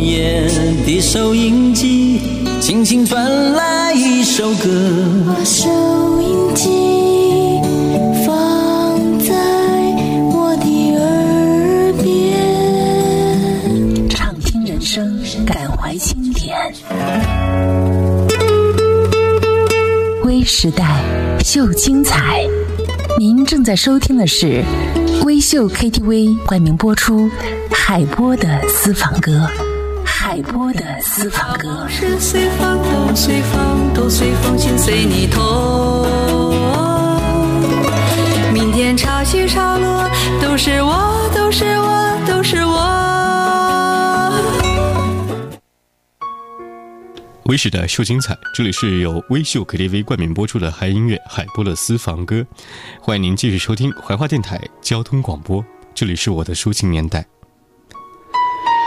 夜的收音机，轻轻传来一首歌。把收音机放在我的耳边，畅听人生，感怀经典。微时代秀精彩，您正在收听的是微秀 KTV 冠名播出海波的私房歌。海波的私房歌。是随风都随风都随风，心随你痛。明天潮起潮落，都是我，都是我，都是我。微时代秀精彩，这里是由微秀 KTV 冠名播出的嗨音乐海波的私房歌，欢迎您继续收听怀化电台交通广播，这里是我的抒情年代。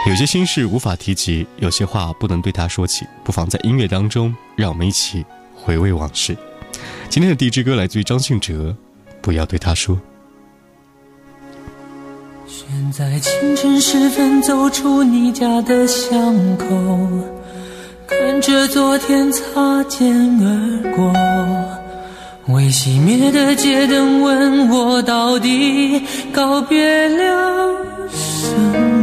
有些心事无法提及，有些话不能对他说起，不妨在音乐当中，让我们一起回味往事。今天的第一支歌来自于张信哲，不要对他说。选在清晨时分走出你家的巷口，看着昨天擦肩而过，未熄灭的街灯问我到底告别了什么。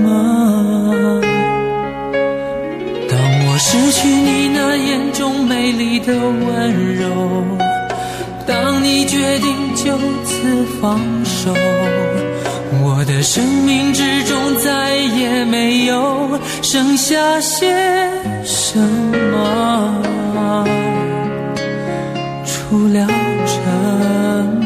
失去你那眼中美丽的温柔，当你决定就此放手。我的生命之中再也没有剩下些什么，除了沉默。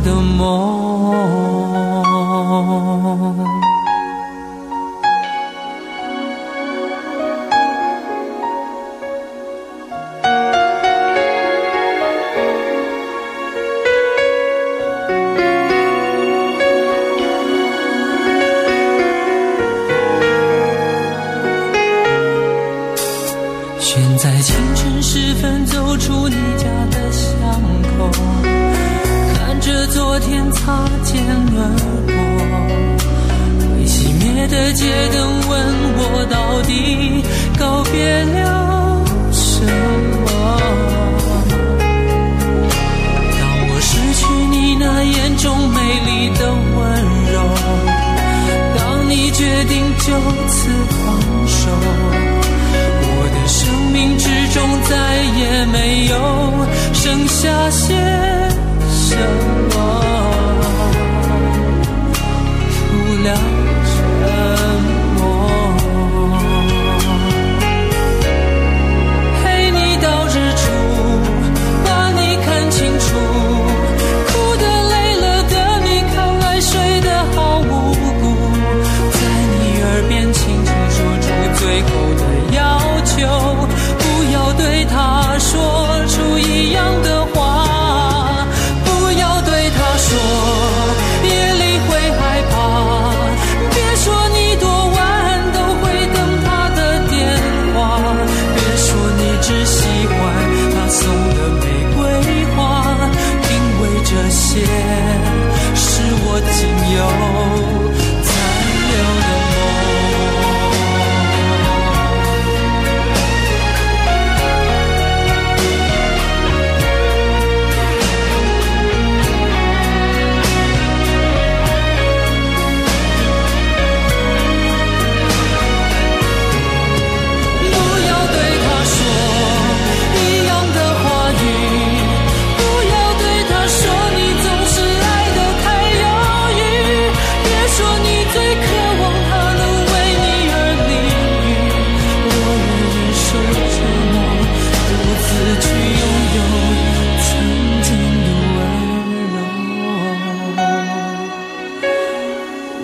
的梦。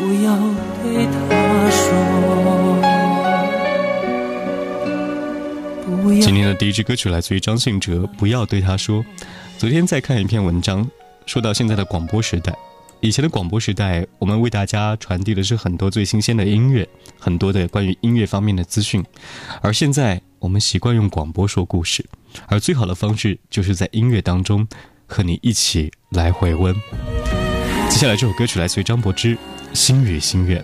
不要对他说今天的第一支歌曲来自于张信哲不要对他说。昨天在看一篇文章说到现在的广播时代以前的广播时代我们为大家传递的是很多最新鲜的音乐很多的关于音乐方面的资讯而现在我们习惯用广播说故事而最好的方式就是在音乐当中和你一起来回温。接下来这首歌曲来自于张柏芝。心语心愿》。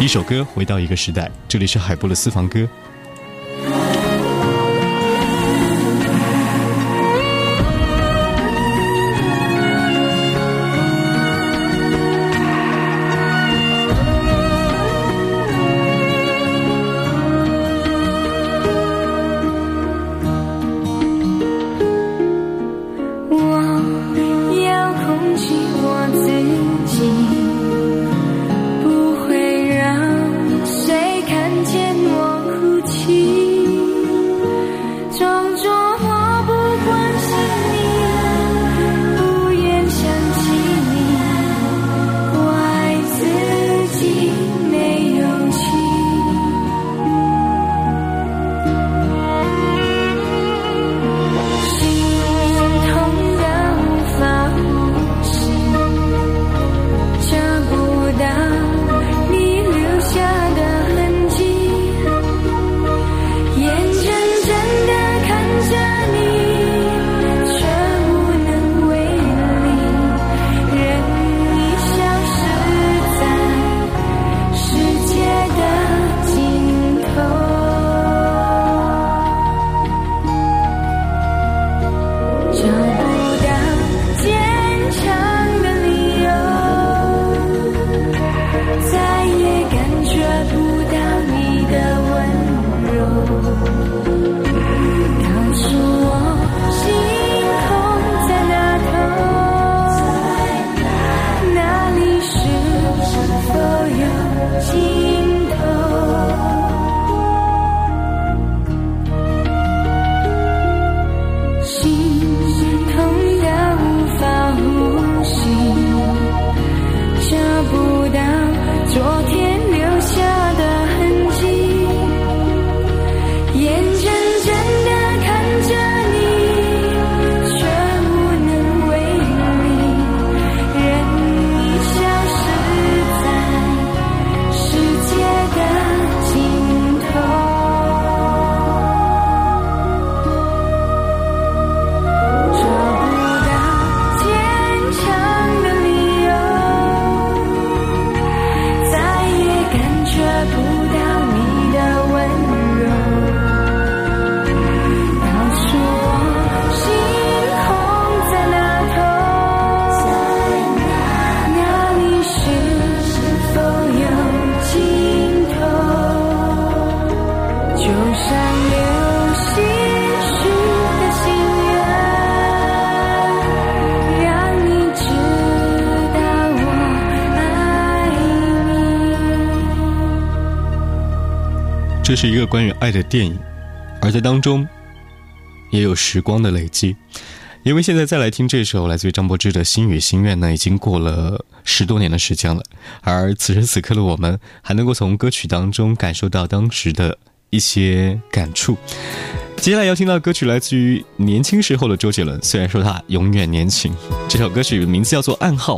一首歌回到一个时代，这里是海波的私房歌。这是一个关于爱的电影，而在当中也有时光的累积。因为现在再来听这首来自于张柏芝的《心语心愿》呢，已经过了十多年的时间了，而此时此刻的我们还能够从歌曲当中感受到当时的一些感触。接下来要听到歌曲来自于年轻时候的周杰伦，虽然说他永远年轻，这首歌曲名字叫做《暗号》。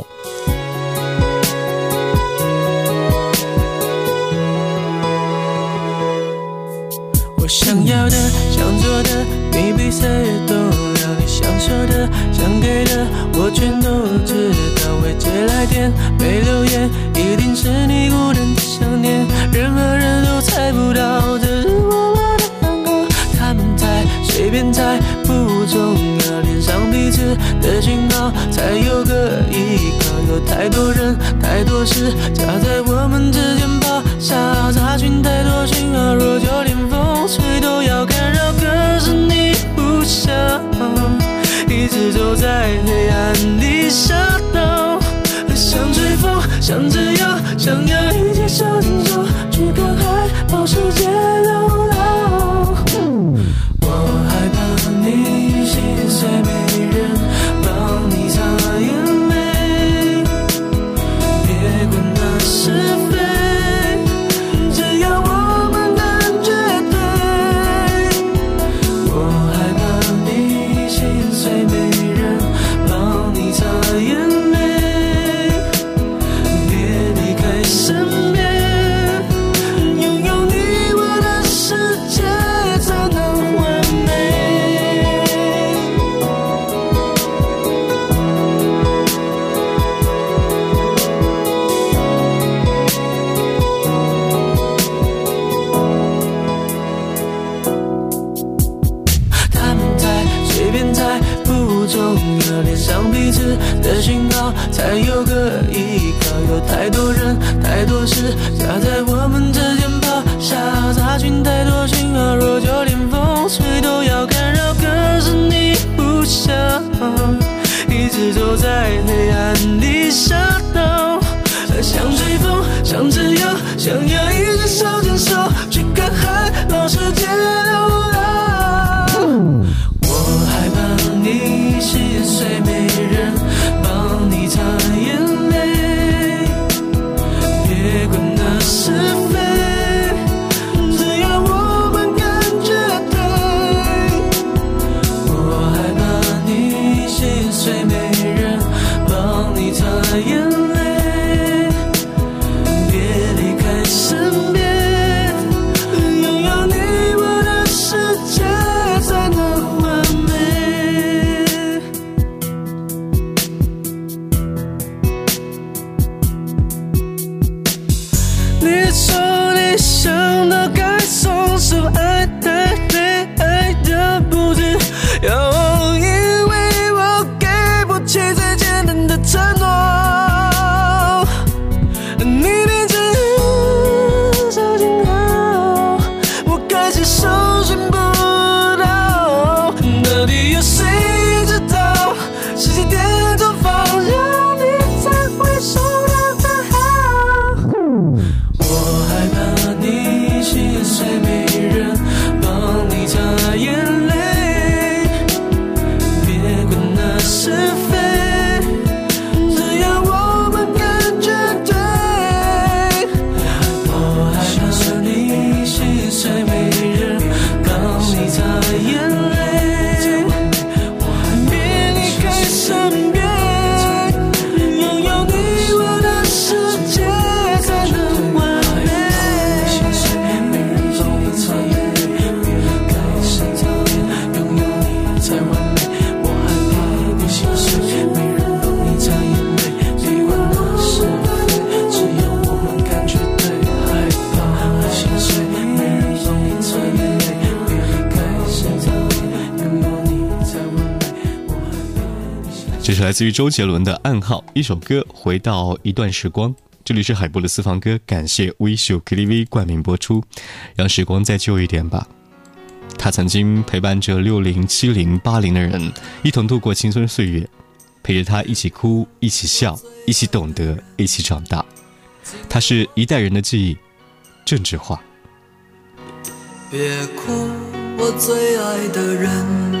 想要的、想做的，你比谁都了。你想说的、想给的，我全都知道。未接来电、没留言，一定是你孤单的想念。任何人都猜不到，这是我们的暗号。他们猜，随便猜，不重要。连上彼此的讯号，才有个依靠。有太多人，太多事，夹在我们之间跑，沙查询太多讯号，若就连风吹都要干扰。可是你不想，一直走在黑暗里傻到想追风，想自由，想要一切手牵手，去看海，保世界信号才有个依靠，有太多人，太多事夹在我们之间咆哮，杂讯太多信号，若就连风吹都要干扰，可是你不想，一直走在黑暗里傻到，想吹风，想自由，想要一直手牵手去看海，老世界。擦眼泪，自于周杰伦的《暗号》一首歌，回到一段时光。这里是海波的私房歌，感谢微秀 KTV 冠名播出，让时光再旧一点吧。他曾经陪伴着六零、七零、八零的人，一同度过青春岁月，陪着他一起哭，一起笑，一起懂得，一起长大。他是一代人的记忆，郑智化。别哭，我最爱的人，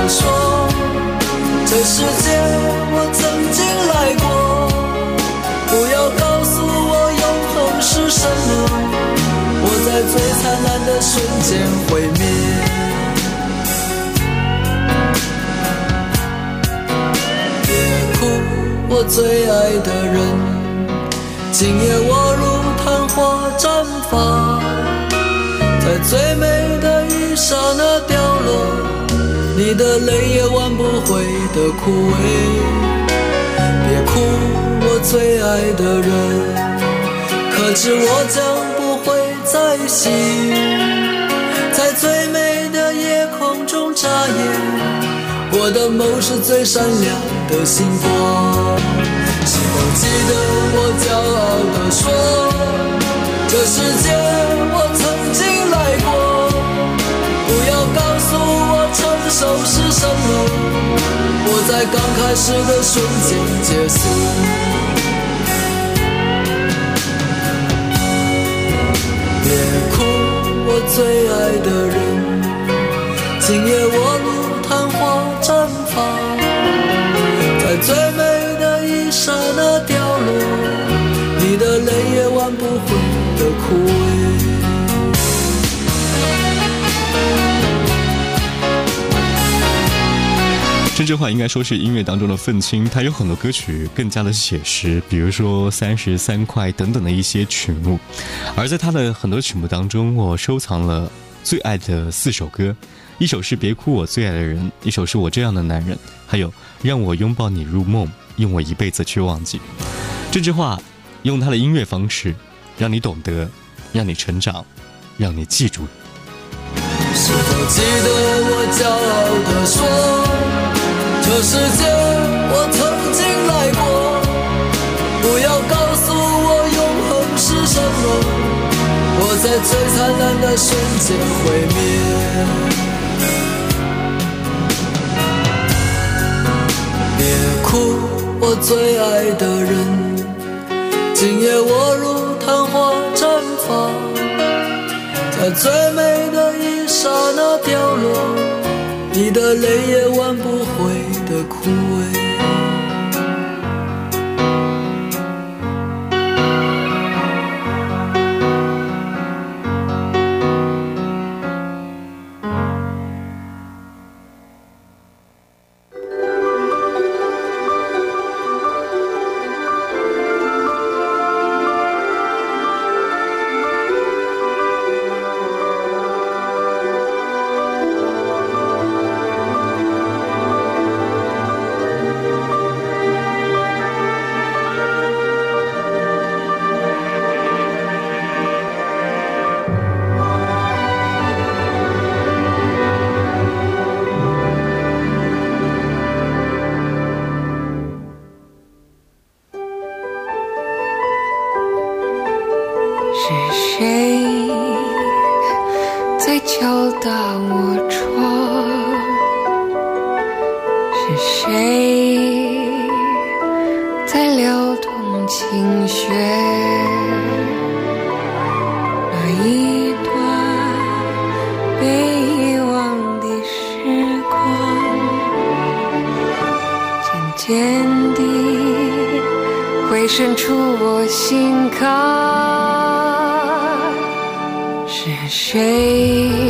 傲地说，这世界我曾经来过？不要告诉我永恒是什么，我在最灿烂的瞬间毁灭。别哭，我最爱的人。今夜我如昙花绽放，在最美的一刹那掉落，你的泪也挽不回的枯萎。别哭，我最爱的人，可知我将不会再醒，在最美的夜空中眨眼，我的梦是最闪亮的星光。是否记得我骄傲地说，这世界开始的瞬间结束。别哭，我最爱的人，今夜我郑智化应该说是音乐当中的愤青，他有很多歌曲更加的写实，比如说《三十三块》等等的一些曲目。而在他的很多曲目当中，我收藏了最爱的四首歌，一首是《别哭我最爱的人》，一首是我这样的男人，还有让我拥抱你入梦，用我一辈子去忘记。郑智化用他的音乐方式，让你懂得，让你成长，让你记住。是否记得我骄傲地说，这世界我曾经来过？不要告诉我永恒是什么，我在最灿烂的瞬间毁灭。别哭，我最爱的人，今夜我如昙花绽放，在最美的一刹那掉落，你的泪也挽不回的枯谁在撩动琴弦？那一段被遗忘的时光，渐渐地会渗出我心坎。是谁